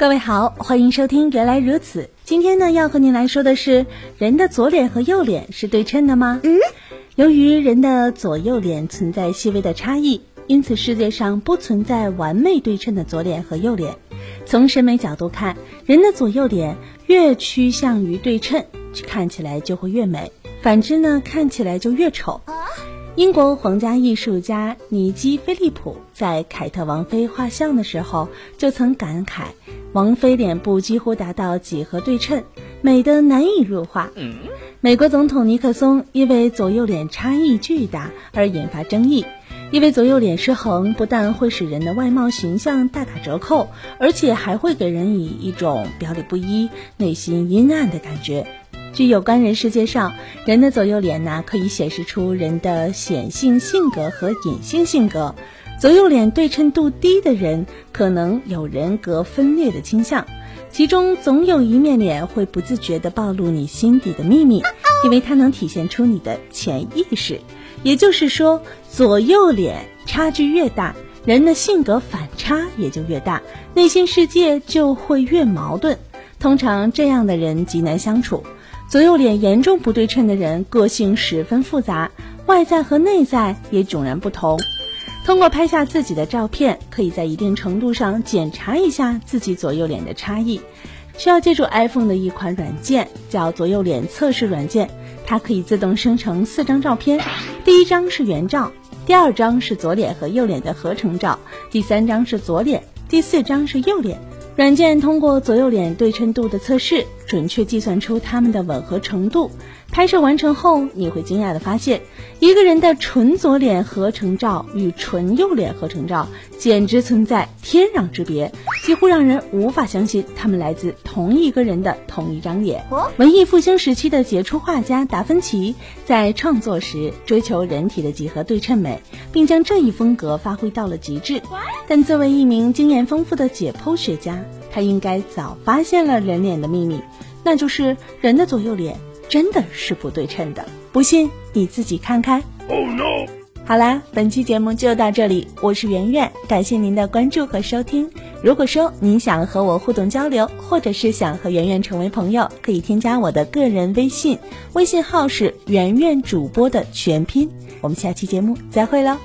各位好，欢迎收听《原来如此》。今天呢，要和您来说的是，人的左脸和右脸是对称的吗？嗯，由于人的左右脸存在细微的差异，因此世界上不存在完美对称的左脸和右脸。从审美角度看，人的左右脸越趋向于对称，看起来就会越美；反之呢，看起来就越丑。英国皇家艺术家尼基·菲利普在凯特王妃画像的时候，就曾感慨。王菲脸部几乎达到几何对称，美得难以入画。美国总统尼克松因为左右脸差异巨大而引发争议，因为左右脸失衡不但会使人的外貌形象大打折扣，而且还会给人以一种表里不一、内心阴暗的感觉。据有关人士介绍，人的左右脸呢，可以显示出人的显性性格和隐性性格。左右脸对称度低的人，可能有人格分裂的倾向，其中总有一面脸会不自觉地暴露你心底的秘密，因为它能体现出你的潜意识。也就是说，左右脸差距越大，人的性格反差也就越大，内心世界就会越矛盾。通常这样的人极难相处。左右脸严重不对称的人，个性十分复杂，外在和内在也迥然不同。通过拍下自己的照片，可以在一定程度上检查一下自己左右脸的差异。需要借助 iPhone 的一款软件，叫左右脸测试软件。它可以自动生成四张照片，第一张是原照，第二张是左脸和右脸的合成照，第三张是左脸，第四张是右脸。软件通过左右脸对称度的测试，准确计算出它们的吻合程度。拍摄完成后，你会惊讶地发现，一个人的纯左脸合成照与纯右脸合成照简直存在天壤之别，几乎让人无法相信他们来自同一个人的同一张脸。文艺复兴时期的杰出画家达芬奇在创作时追求人体的几何对称美，并将这一风格发挥到了极致。但作为一名经验丰富的解剖学家，他应该早发现了人脸的秘密，那就是人的左右脸。真的是不对称的，不信你自己看看。好啦，本期节目就到这里，我是圆圆，感谢您的关注和收听。如果说您想和我互动交流，或者是想和圆圆成为朋友，可以添加我的个人微信，微信号是圆圆主播的全拼。我们下期节目再会喽。